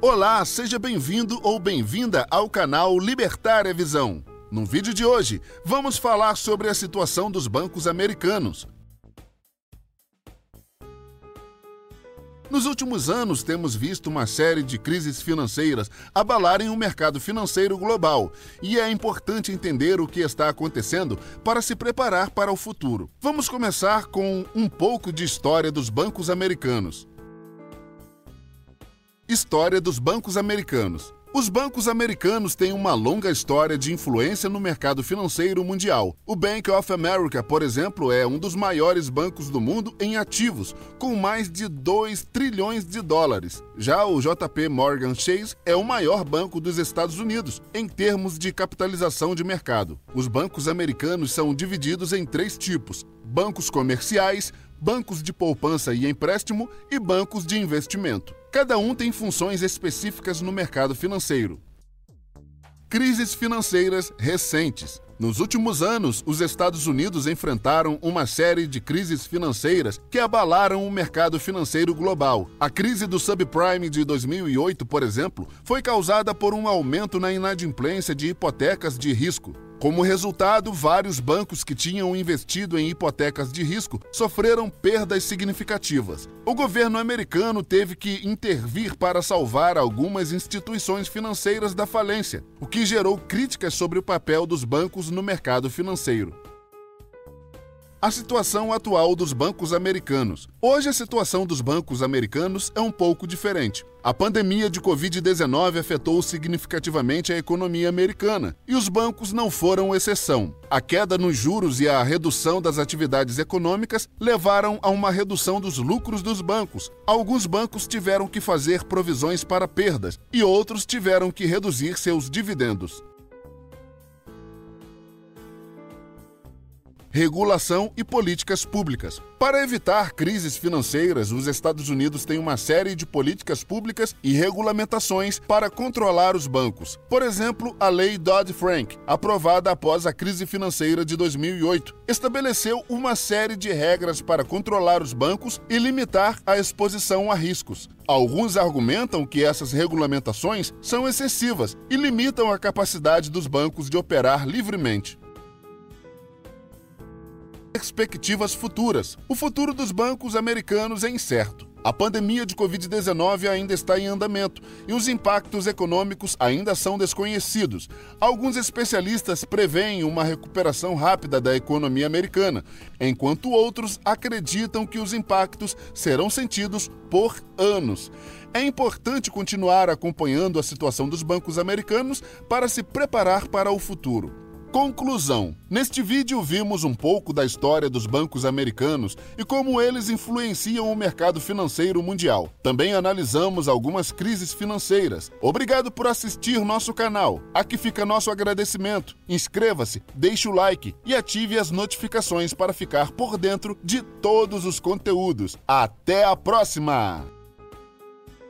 Olá, seja bem-vindo ou bem-vinda ao canal Libertária Visão. No vídeo de hoje, vamos falar sobre a situação dos bancos americanos. Nos últimos anos, temos visto uma série de crises financeiras abalarem o mercado financeiro global, e é importante entender o que está acontecendo para se preparar para o futuro. Vamos começar com um pouco de história dos bancos americanos. História dos bancos americanos. Os bancos americanos têm uma longa história de influência no mercado financeiro mundial. O Bank of America, por exemplo, é um dos maiores bancos do mundo em ativos, com mais de 2 trilhões de dólares. Já o JP Morgan Chase é o maior banco dos Estados Unidos em termos de capitalização de mercado. Os bancos americanos são divididos em três tipos: bancos comerciais, bancos de poupança e empréstimo e bancos de investimento. Cada um tem funções específicas no mercado financeiro. Crises financeiras recentes. Nos últimos anos, os Estados Unidos enfrentaram uma série de crises financeiras que abalaram o mercado financeiro global. A crise do subprime de 2008, por exemplo, foi causada por um aumento na inadimplência de hipotecas de risco. Como resultado, vários bancos que tinham investido em hipotecas de risco sofreram perdas significativas. O governo americano teve que intervir para salvar algumas instituições financeiras da falência, o que gerou críticas sobre o papel dos bancos no mercado financeiro a situação atual dos bancos americanos. Hoje, a situação dos bancos americanos é um pouco diferente. A pandemia de Covid-19 afetou significativamente a economia americana e os bancos não foram exceção. A queda nos juros e a redução das atividades econômicas levaram a uma redução dos lucros dos bancos. Alguns bancos tiveram que fazer provisões para perdas e outros tiveram que reduzir seus dividendos. Regulação e políticas públicas. Para evitar crises financeiras, os Estados Unidos têm uma série de políticas públicas e regulamentações para controlar os bancos. Por exemplo, a Lei Dodd-Frank, aprovada após a crise financeira de 2008, estabeleceu uma série de regras para controlar os bancos e limitar a exposição a riscos. Alguns argumentam que essas regulamentações são excessivas e limitam a capacidade dos bancos de operar livremente perspectivas futuras. O futuro dos bancos americanos é incerto. A pandemia de Covid-19 ainda está em andamento e os impactos econômicos ainda são desconhecidos. Alguns especialistas preveem uma recuperação rápida da economia americana, enquanto outros acreditam que os impactos serão sentidos por anos. É importante continuar acompanhando a situação dos bancos americanos para se preparar para o futuro. Conclusão: Neste vídeo vimos um pouco da história dos bancos americanos e como eles influenciam o mercado financeiro mundial. Também analisamos algumas crises financeiras. Obrigado por assistir nosso canal. Aqui fica nosso agradecimento. Inscreva-se, deixe o like e ative as notificações para ficar por dentro de todos os conteúdos. Até a próxima!